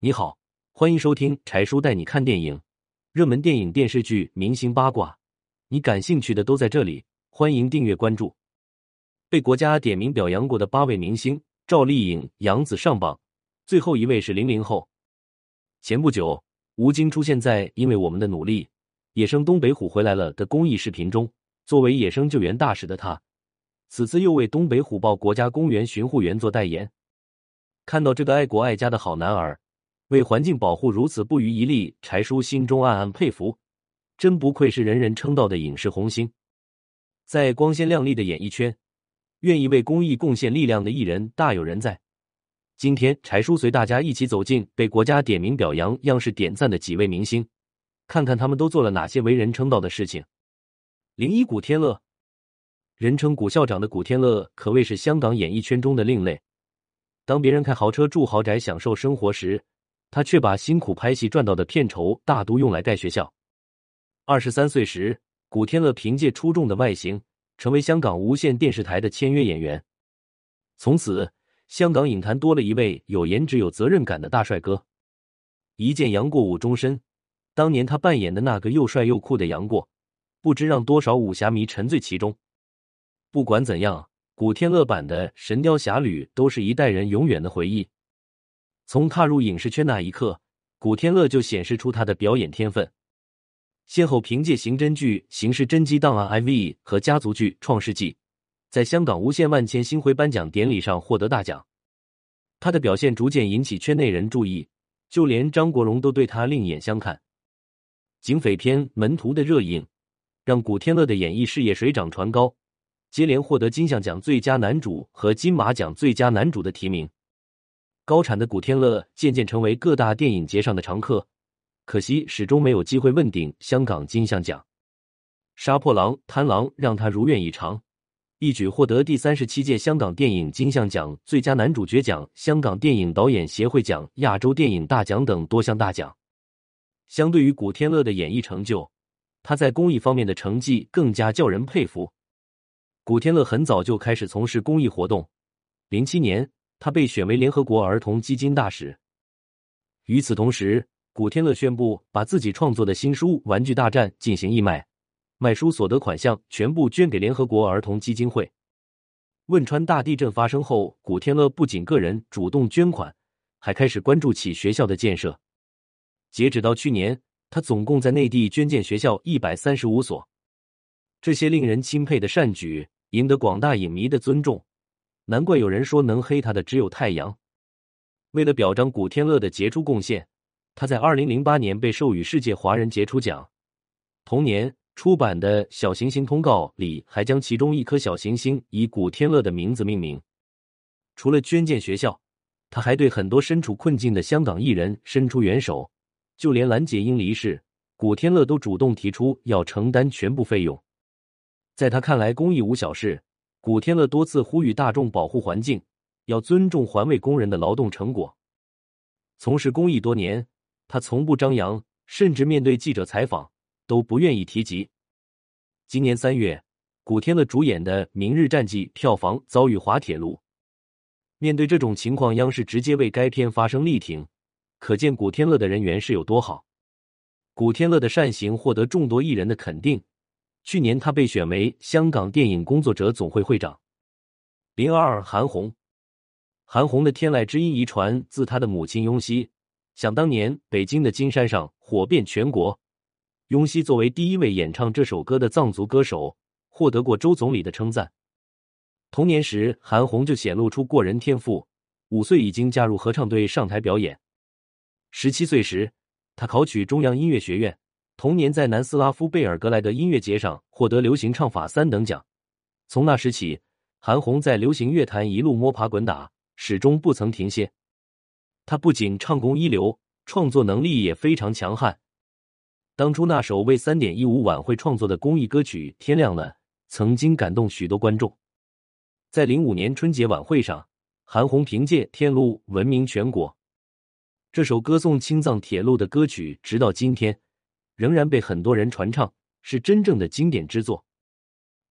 你好，欢迎收听柴叔带你看电影，热门电影、电视剧、明星八卦，你感兴趣的都在这里。欢迎订阅关注。被国家点名表扬过的八位明星，赵丽颖、杨紫上榜，最后一位是零零后。前不久，吴京出现在《因为我们的努力》，野生东北虎回来了的公益视频中。作为野生救援大使的他，此次又为东北虎豹国家公园巡护员做代言。看到这个爱国爱家的好男儿，为环境保护如此不遗余力，柴叔心中暗暗佩服，真不愧是人人称道的影视红星。在光鲜亮丽的演艺圈，愿意为公益贡献力量的艺人大有人在。今天，柴叔随大家一起走进被国家点名表扬、央视点赞的几位明星，看看他们都做了哪些为人称道的事情。零一古天乐，人称古校长的古天乐可谓是香港演艺圈中的另类。当别人开豪车住豪宅享受生活时，他却把辛苦拍戏赚到的片酬大都用来盖学校。二十三岁时，古天乐凭借出众的外形，成为香港无线电视台的签约演员。从此，香港影坛多了一位有颜值、有责任感的大帅哥。一见杨过误终身，当年他扮演的那个又帅又酷的杨过，不知让多少武侠迷沉醉其中。不管怎样。古天乐版的《神雕侠侣》都是一代人永远的回忆。从踏入影视圈那一刻，古天乐就显示出他的表演天分，先后凭借刑侦剧《刑事侦缉档案 IV》和家族剧《创世纪》，在香港无线万千星辉颁奖典礼上获得大奖。他的表现逐渐引起圈内人注意，就连张国荣都对他另眼相看。警匪片《门徒》的热映，让古天乐的演艺事业水涨船高。接连获得金像奖最佳男主和金马奖最佳男主的提名，高产的古天乐渐渐成为各大电影节上的常客，可惜始终没有机会问鼎香港金像奖。《杀破狼·贪狼》让他如愿以偿，一举获得第三十七届香港电影金像奖最佳男主角奖、香港电影导演协会奖、亚洲电影大奖等多项大奖。相对于古天乐的演艺成就，他在公益方面的成绩更加叫人佩服。古天乐很早就开始从事公益活动。零七年，他被选为联合国儿童基金大使。与此同时，古天乐宣布把自己创作的新书《玩具大战》进行义卖，卖书所得款项全部捐给联合国儿童基金会。汶川大地震发生后，古天乐不仅个人主动捐款，还开始关注起学校的建设。截止到去年，他总共在内地捐建学校一百三十五所。这些令人钦佩的善举。赢得广大影迷的尊重，难怪有人说能黑他的只有太阳。为了表彰古天乐的杰出贡献，他在二零零八年被授予世界华人杰出奖。同年出版的《小行星通告》里还将其中一颗小行星以古天乐的名字命名。除了捐建学校，他还对很多身处困境的香港艺人伸出援手，就连蓝洁瑛离世，古天乐都主动提出要承担全部费用。在他看来，公益无小事。古天乐多次呼吁大众保护环境，要尊重环卫工人的劳动成果。从事公益多年，他从不张扬，甚至面对记者采访都不愿意提及。今年三月，古天乐主演的《明日战记》票房遭遇滑铁卢。面对这种情况，央视直接为该片发声力挺，可见古天乐的人缘是有多好。古天乐的善行获得众多艺人的肯定。去年，他被选为香港电影工作者总会会长。零二二，韩红，韩红的天籁之音遗传自他的母亲雍熙。想当年，北京的金山上火遍全国。雍熙作为第一位演唱这首歌的藏族歌手，获得过周总理的称赞。童年时，韩红就显露出过人天赋，五岁已经加入合唱队上台表演。十七岁时，他考取中央音乐学院。同年，在南斯拉夫贝尔格莱德音乐节上获得流行唱法三等奖。从那时起，韩红在流行乐坛一路摸爬滚打，始终不曾停歇。她不仅唱功一流，创作能力也非常强悍。当初那首为三点一五晚会创作的公益歌曲《天亮了》，曾经感动许多观众。在零五年春节晚会上，韩红凭借《天路》闻名全国。这首歌颂青藏铁路的歌曲，直到今天。仍然被很多人传唱，是真正的经典之作。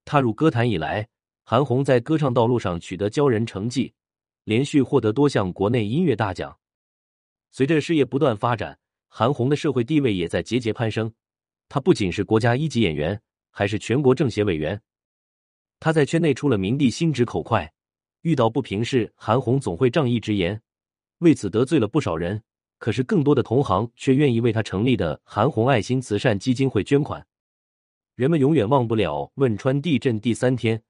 踏入歌坛以来，韩红在歌唱道路上取得骄人成绩，连续获得多项国内音乐大奖。随着事业不断发展，韩红的社会地位也在节节攀升。她不仅是国家一级演员，还是全国政协委员。她在圈内出了名的心直口快，遇到不平事，韩红总会仗义直言，为此得罪了不少人。可是更多的同行却愿意为他成立的韩红爱心慈善基金会捐款。人们永远忘不了汶川地震第三天，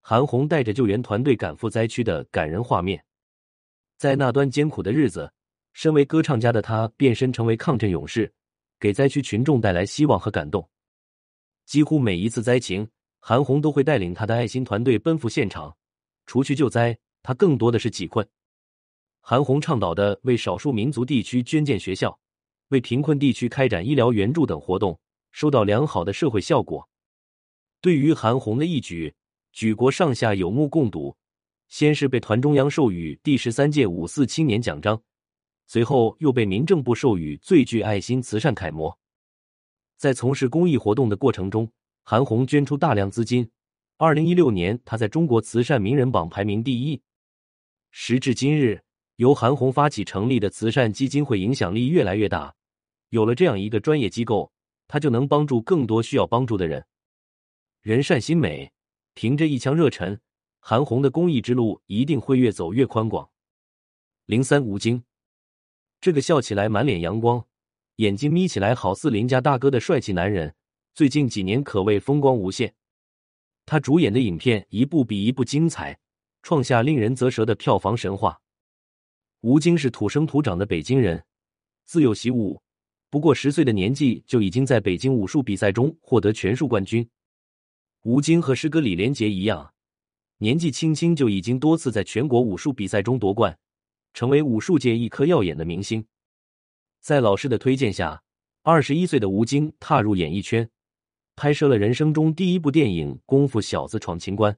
韩红带着救援团队赶赴灾区的感人画面。在那段艰苦的日子，身为歌唱家的他变身成为抗震勇士，给灾区群众带来希望和感动。几乎每一次灾情，韩红都会带领他的爱心团队奔赴现场。除去救灾，他更多的是济困。韩红倡导的为少数民族地区捐建学校、为贫困地区开展医疗援助等活动，收到良好的社会效果。对于韩红的义举，举国上下有目共睹。先是被团中央授予第十三届五四青年奖章，随后又被民政部授予最具爱心慈善楷模。在从事公益活动的过程中，韩红捐出大量资金。二零一六年，他在中国慈善名人榜排名第一。时至今日。由韩红发起成立的慈善基金会影响力越来越大，有了这样一个专业机构，他就能帮助更多需要帮助的人。人善心美，凭着一腔热忱，韩红的公益之路一定会越走越宽广。零三吴京，这个笑起来满脸阳光，眼睛眯起来好似邻家大哥的帅气男人，最近几年可谓风光无限。他主演的影片一部比一部精彩，创下令人啧舌的票房神话。吴京是土生土长的北京人，自幼习武，不过十岁的年纪就已经在北京武术比赛中获得拳术冠军。吴京和师哥李连杰一样，年纪轻轻就已经多次在全国武术比赛中夺冠，成为武术界一颗耀眼的明星。在老师的推荐下，二十一岁的吴京踏入演艺圈，拍摄了人生中第一部电影《功夫小子闯情关》。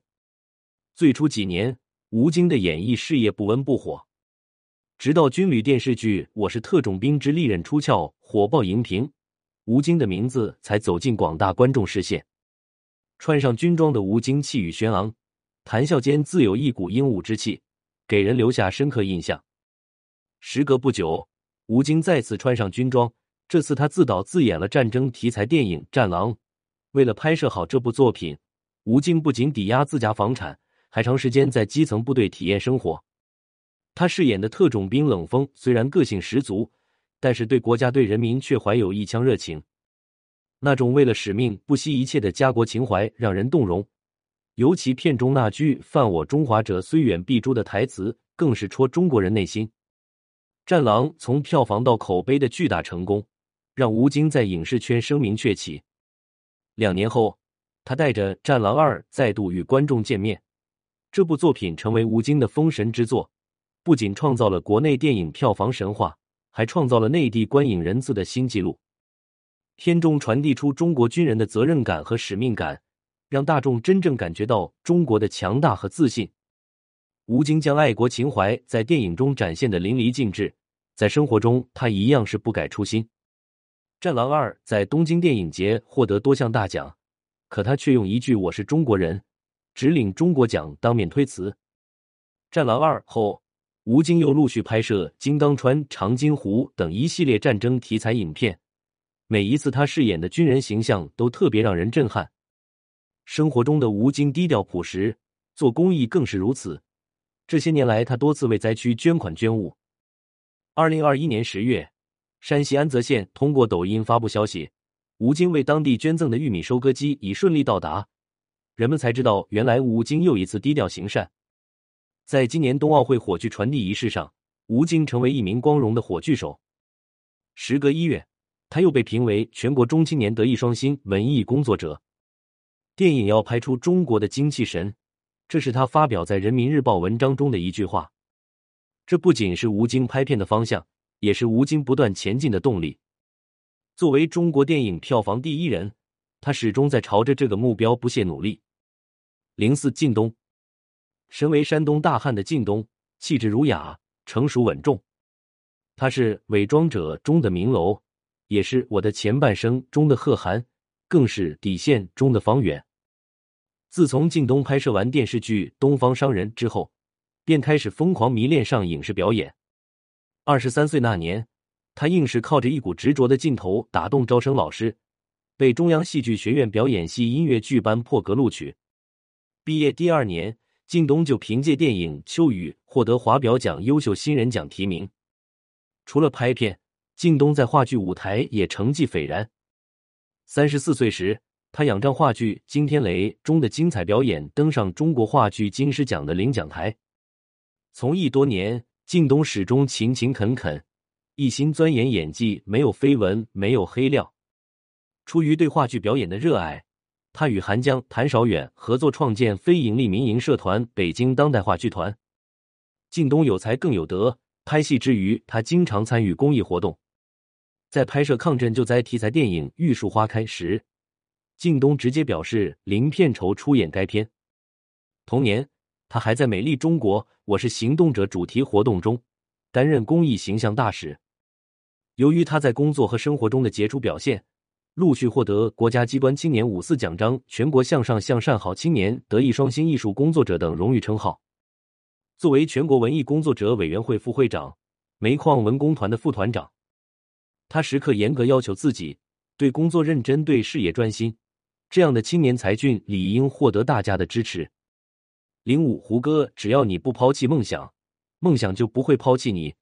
最初几年，吴京的演艺事业不温不火。直到军旅电视剧《我是特种兵之利刃出鞘》火爆荧屏，吴京的名字才走进广大观众视线。穿上军装的吴京气宇轩昂，谈笑间自有一股英武之气，给人留下深刻印象。时隔不久，吴京再次穿上军装，这次他自导自演了战争题材电影《战狼》。为了拍摄好这部作品，吴京不仅抵押自家房产，还长时间在基层部队体验生活。他饰演的特种兵冷锋虽然个性十足，但是对国家对人民却怀有一腔热情。那种为了使命不惜一切的家国情怀让人动容。尤其片中那句“犯我中华者，虽远必诛”的台词，更是戳中国人内心。《战狼》从票房到口碑的巨大成功，让吴京在影视圈声名鹊起。两年后，他带着《战狼二》再度与观众见面，这部作品成为吴京的封神之作。不仅创造了国内电影票房神话，还创造了内地观影人次的新纪录。片中传递出中国军人的责任感和使命感，让大众真正感觉到中国的强大和自信。吴京将爱国情怀在电影中展现的淋漓尽致，在生活中他一样是不改初心。《战狼二》在东京电影节获得多项大奖，可他却用一句“我是中国人”，只领中国奖当面推辞。《战狼二》后。吴京又陆续拍摄《金刚川》《长津湖》等一系列战争题材影片，每一次他饰演的军人形象都特别让人震撼。生活中的吴京低调朴实，做公益更是如此。这些年来，他多次为灾区捐款捐物。二零二一年十月，山西安泽县通过抖音发布消息，吴京为当地捐赠的玉米收割机已顺利到达，人们才知道，原来吴京又一次低调行善。在今年冬奥会火炬传递仪式上，吴京成为一名光荣的火炬手。时隔一月，他又被评为全国中青年德艺双馨文艺工作者。电影要拍出中国的精气神，这是他发表在人民日报文章中的一句话。这不仅是吴京拍片的方向，也是吴京不断前进的动力。作为中国电影票房第一人，他始终在朝着这个目标不懈努力。零四靳东。身为山东大汉的靳东，气质儒雅、成熟稳重。他是《伪装者》中的明楼，也是我的前半生中的贺涵，更是底线中的方圆。自从靳东拍摄完电视剧《东方商人》之后，便开始疯狂迷恋上影视表演。二十三岁那年，他硬是靠着一股执着的劲头打动招生老师，被中央戏剧学院表演系音乐剧班破格录取。毕业第二年，靳东就凭借电影《秋雨》获得华表奖优秀新人奖提名。除了拍片，靳东在话剧舞台也成绩斐然。三十四岁时，他仰仗话剧《惊天雷》中的精彩表演，登上中国话剧金狮奖的领奖台。从艺多年，靳东始终勤勤恳恳，一心钻研演技，没有绯闻，没有黑料。出于对话剧表演的热爱，他与韩江、谭少远合作创建非营利民营社团北京当代话剧团。靳东有才更有德，拍戏之余，他经常参与公益活动。在拍摄抗震救灾题材电影《玉树花开》时，靳东直接表示零片酬出演该片。同年，他还在《美丽中国，我是行动者》主题活动中担任公益形象大使。由于他在工作和生活中的杰出表现，陆续获得国家机关青年五四奖章、全国向上向善好青年、德艺双馨艺术工作者等荣誉称号。作为全国文艺工作者委员会副会长、煤矿文工团的副团长，他时刻严格要求自己，对工作认真，对事业专心。这样的青年才俊理应获得大家的支持。零五胡歌，只要你不抛弃梦想，梦想就不会抛弃你。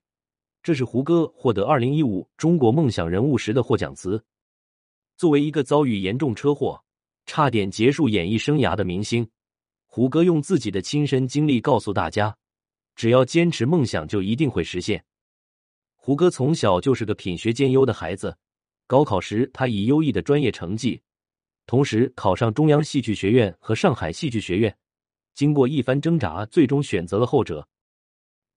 这是胡歌获得二零一五中国梦想人物时的获奖词。作为一个遭遇严重车祸、差点结束演艺生涯的明星，胡歌用自己的亲身经历告诉大家：只要坚持梦想，就一定会实现。胡歌从小就是个品学兼优的孩子，高考时他以优异的专业成绩。同时考上中央戏剧学院和上海戏剧学院，经过一番挣扎，最终选择了后者。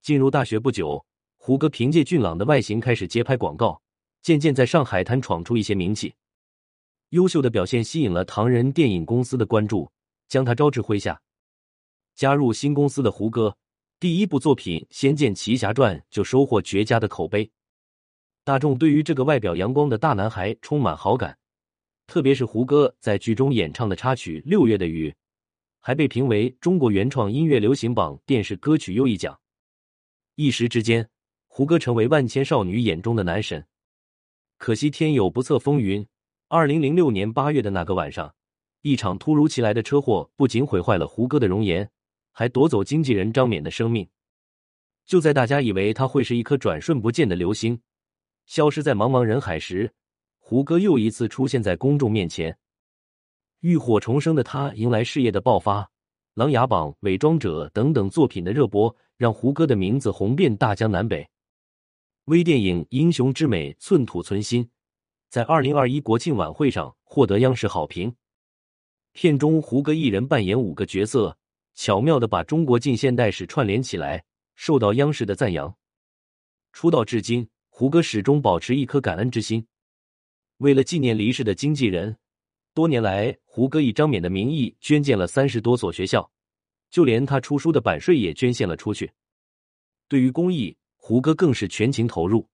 进入大学不久，胡歌凭借俊朗的外形开始接拍广告，渐渐在上海滩闯出一些名气。优秀的表现吸引了唐人电影公司的关注，将他招至麾下。加入新公司的胡歌，第一部作品《仙剑奇侠传》就收获绝佳的口碑，大众对于这个外表阳光的大男孩充满好感。特别是胡歌在剧中演唱的插曲《六月的雨》，还被评为中国原创音乐流行榜电视歌曲优异奖。一时之间，胡歌成为万千少女眼中的男神。可惜天有不测风云，二零零六年八月的那个晚上，一场突如其来的车祸不仅毁坏了胡歌的容颜，还夺走经纪人张冕的生命。就在大家以为他会是一颗转瞬不见的流星，消失在茫茫人海时，胡歌又一次出现在公众面前，浴火重生的他迎来事业的爆发，《琅琊榜》《伪装者》等等作品的热播，让胡歌的名字红遍大江南北。微电影《英雄之美》寸土寸金，在二零二一国庆晚会上获得央视好评。片中胡歌一人扮演五个角色，巧妙的把中国近现代史串联起来，受到央视的赞扬。出道至今，胡歌始终保持一颗感恩之心。为了纪念离世的经纪人，多年来，胡歌以张冕的名义捐建了三十多所学校，就连他出书的版税也捐献了出去。对于公益，胡歌更是全情投入。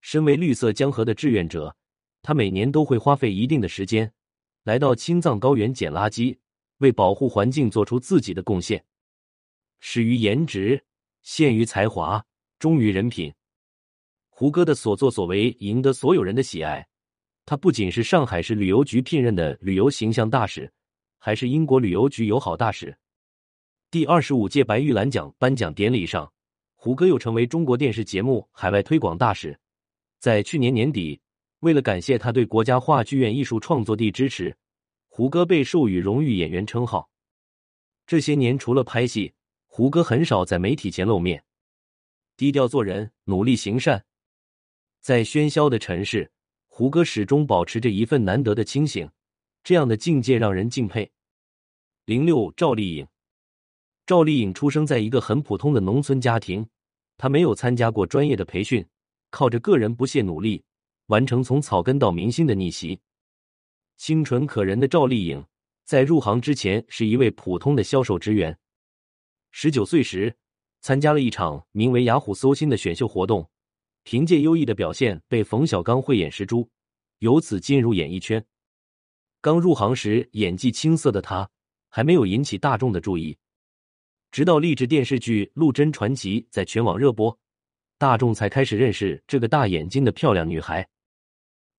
身为绿色江河的志愿者，他每年都会花费一定的时间，来到青藏高原捡垃圾，为保护环境做出自己的贡献。始于颜值，陷于才华，忠于人品，胡歌的所作所为赢得所有人的喜爱。他不仅是上海市旅游局聘任的旅游形象大使，还是英国旅游局友好大使。第二十五届白玉兰奖颁奖典礼上，胡歌又成为中国电视节目海外推广大使。在去年年底，为了感谢他对国家话剧院艺术创作地支持，胡歌被授予荣誉演员称号。这些年，除了拍戏，胡歌很少在媒体前露面，低调做人，努力行善，在喧嚣的城市。胡歌始终保持着一份难得的清醒，这样的境界让人敬佩。零六赵丽颖，赵丽颖出生在一个很普通的农村家庭，她没有参加过专业的培训，靠着个人不懈努力，完成从草根到明星的逆袭。清纯可人的赵丽颖，在入行之前是一位普通的销售职员。十九岁时，参加了一场名为《雅虎搜星》的选秀活动。凭借优异的表现，被冯小刚慧眼识珠，由此进入演艺圈。刚入行时，演技青涩的他还没有引起大众的注意，直到励志电视剧《陆贞传奇》在全网热播，大众才开始认识这个大眼睛的漂亮女孩。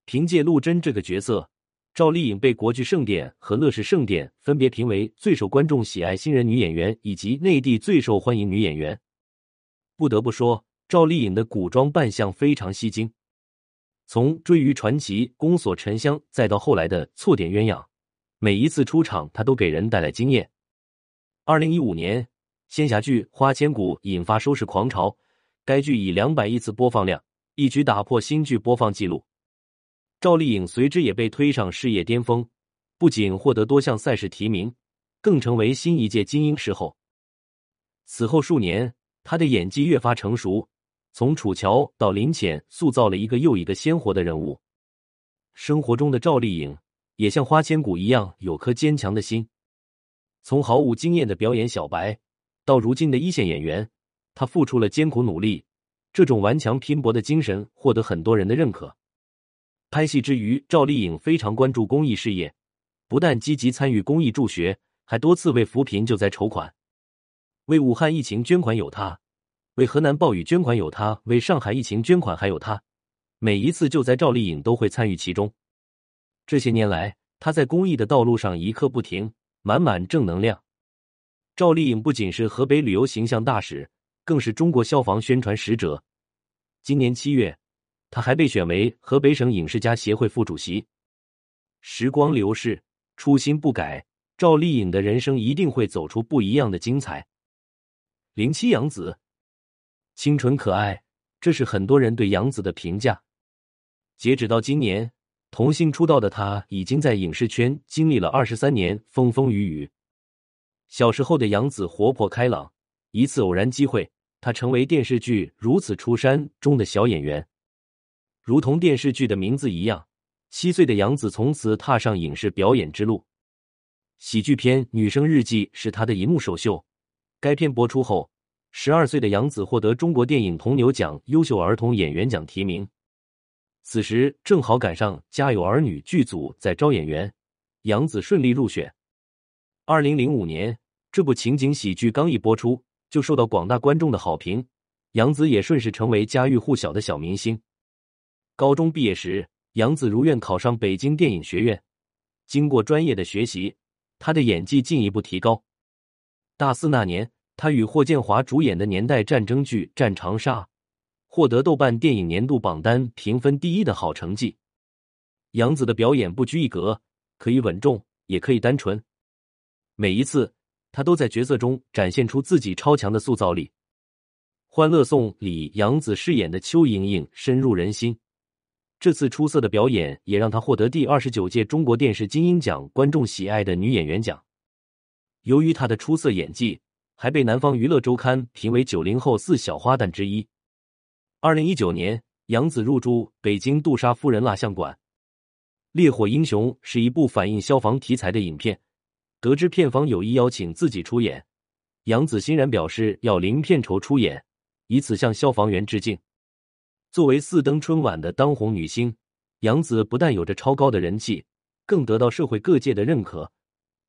凭借陆贞这个角色，赵丽颖被国剧盛典和乐视盛典分别评为最受观众喜爱新人女演员以及内地最受欢迎女演员。不得不说，赵丽颖的古装扮相非常吸睛。从《追鱼传奇》《宫锁沉香》，再到后来的《错点鸳鸯》，每一次出场，她都给人带来惊艳。二零一五年，仙侠剧《花千骨》引发收视狂潮，该剧以两百亿次播放量，一举打破新剧播放纪录。赵丽颖随之也被推上事业巅峰，不仅获得多项赛事提名，更成为新一届金鹰视后。此后数年，她的演技越发成熟。从楚乔到林浅，塑造了一个又一个鲜活的人物。生活中的赵丽颖也像花千骨一样，有颗坚强的心。从毫无经验的表演小白，到如今的一线演员，他付出了艰苦努力。这种顽强拼搏的精神，获得很多人的认可。拍戏之余，赵丽颖非常关注公益事业，不但积极参与公益助学，还多次为扶贫救灾筹款。为武汉疫情捐款有他。为河南暴雨捐款有他，为上海疫情捐款还有他。每一次救灾，赵丽颖都会参与其中。这些年来，她在公益的道路上一刻不停，满满正能量。赵丽颖不仅是河北旅游形象大使，更是中国消防宣传使者。今年七月，她还被选为河北省影视家协会副主席。时光流逝，初心不改，赵丽颖的人生一定会走出不一样的精彩。零七杨紫。清纯可爱，这是很多人对杨紫的评价。截止到今年，童星出道的她已经在影视圈经历了二十三年风风雨雨。小时候的杨紫活泼开朗，一次偶然机会，他成为电视剧《如此出山》中的小演员。如同电视剧的名字一样，七岁的杨紫从此踏上影视表演之路。喜剧片《女生日记》是她的银幕首秀，该片播出后。十二岁的杨紫获得中国电影铜牛奖优秀儿童演员奖提名，此时正好赶上《家有儿女》剧组在招演员，杨紫顺利入选。二零零五年，这部情景喜剧刚一播出，就受到广大观众的好评，杨紫也顺势成为家喻户晓的小明星。高中毕业时，杨紫如愿考上北京电影学院，经过专业的学习，她的演技进一步提高。大四那年。他与霍建华主演的年代战争剧《战长沙》获得豆瓣电影年度榜单评分第一的好成绩。杨紫的表演不拘一格，可以稳重，也可以单纯。每一次，她都在角色中展现出自己超强的塑造力。《欢乐颂》里，杨紫饰演的邱莹莹深入人心。这次出色的表演也让她获得第二十九届中国电视金鹰奖观众喜爱的女演员奖。由于她的出色演技。还被南方娱乐周刊评为九零后四小花旦之一。二零一九年，杨紫入驻北京杜莎夫人蜡像馆。《烈火英雄》是一部反映消防题材的影片，得知片方有意邀请自己出演，杨紫欣然表示要零片酬出演，以此向消防员致敬。作为四登春晚的当红女星，杨紫不但有着超高的人气，更得到社会各界的认可。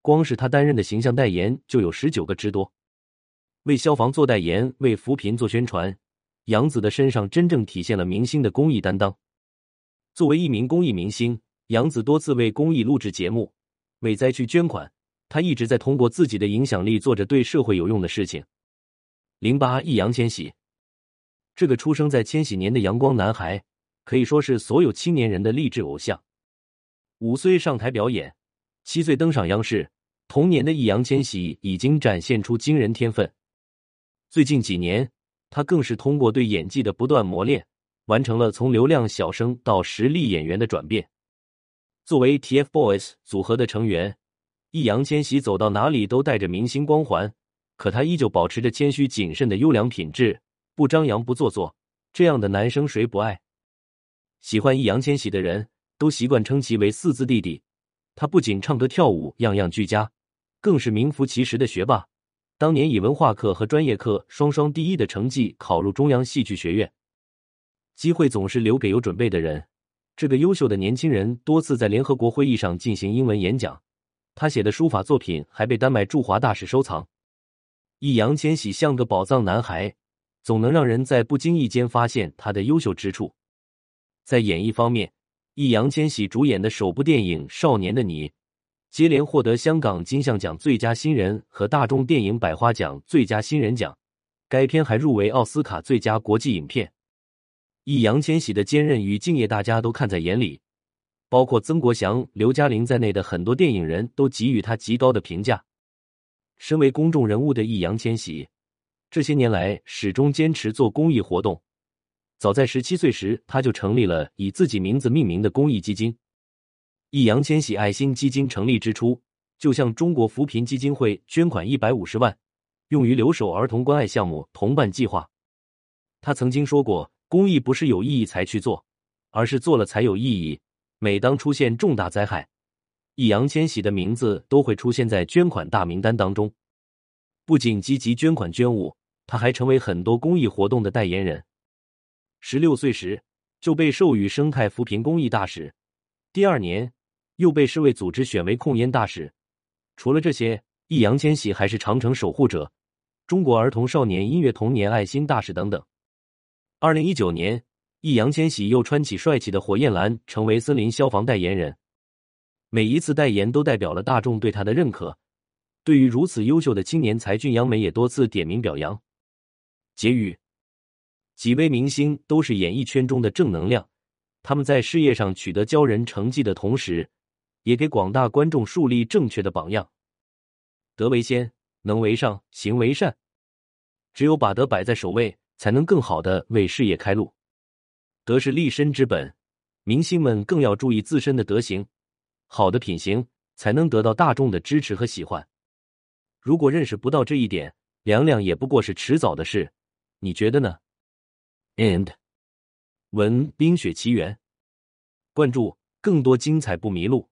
光是她担任的形象代言就有十九个之多。为消防做代言，为扶贫做宣传，杨紫的身上真正体现了明星的公益担当。作为一名公益明星，杨紫多次为公益录制节目，为灾区捐款。他一直在通过自己的影响力做着对社会有用的事情。零八易烊千玺，这个出生在千禧年的阳光男孩，可以说是所有青年人的励志偶像。五岁上台表演，七岁登上央视，童年的易烊千玺已经展现出惊人天分。最近几年，他更是通过对演技的不断磨练，完成了从流量小生到实力演员的转变。作为 TFBOYS 组合的成员，易烊千玺走到哪里都带着明星光环，可他依旧保持着谦虚谨慎的优良品质，不张扬不做作。这样的男生谁不爱？喜欢易烊千玺的人都习惯称其为“四字弟弟”。他不仅唱歌跳舞样样俱佳，更是名副其实的学霸。当年以文化课和专业课双双第一的成绩考入中央戏剧学院，机会总是留给有准备的人。这个优秀的年轻人多次在联合国会议上进行英文演讲，他写的书法作品还被丹麦驻华大使收藏。易烊千玺像个宝藏男孩，总能让人在不经意间发现他的优秀之处。在演艺方面，易烊千玺主演的首部电影《少年的你》接连获得香港金像奖最佳新人和大众电影百花奖最佳新人奖。该片还入围奥斯卡最佳国际影片。易烊千玺的坚韧与敬业，大家都看在眼里，包括曾国祥、刘嘉玲在内的很多电影人都给予他极高的评价。身为公众人物的易烊千玺，这些年来始终坚持做公益活动。早在十七岁时，他就成立了以自己名字命名的公益基金——易烊千玺爱心基金。成立之初，就向中国扶贫基金会捐款一百五十万，用于留守儿童关爱项目同伴计划。他曾经说过。公益不是有意义才去做，而是做了才有意义。每当出现重大灾害，易烊千玺的名字都会出现在捐款大名单当中。不仅积极捐款捐物，他还成为很多公益活动的代言人。十六岁时就被授予生态扶贫公益大使，第二年又被世卫组织选为控烟大使。除了这些，易烊千玺还是长城守护者、中国儿童少年音乐童年爱心大使等等。二零一九年，易烊千玺又穿起帅气的火焰蓝，成为森林消防代言人。每一次代言都代表了大众对他的认可。对于如此优秀的青年才俊，杨梅也多次点名表扬。结语：几位明星都是演艺圈中的正能量，他们在事业上取得骄人成绩的同时，也给广大观众树立正确的榜样。德为先，能为上，行为善。只有把德摆在首位。才能更好的为事业开路，德是立身之本，明星们更要注意自身的德行，好的品行才能得到大众的支持和喜欢。如果认识不到这一点，凉凉也不过是迟早的事，你觉得呢？And 文《冰雪奇缘》，关注更多精彩不迷路。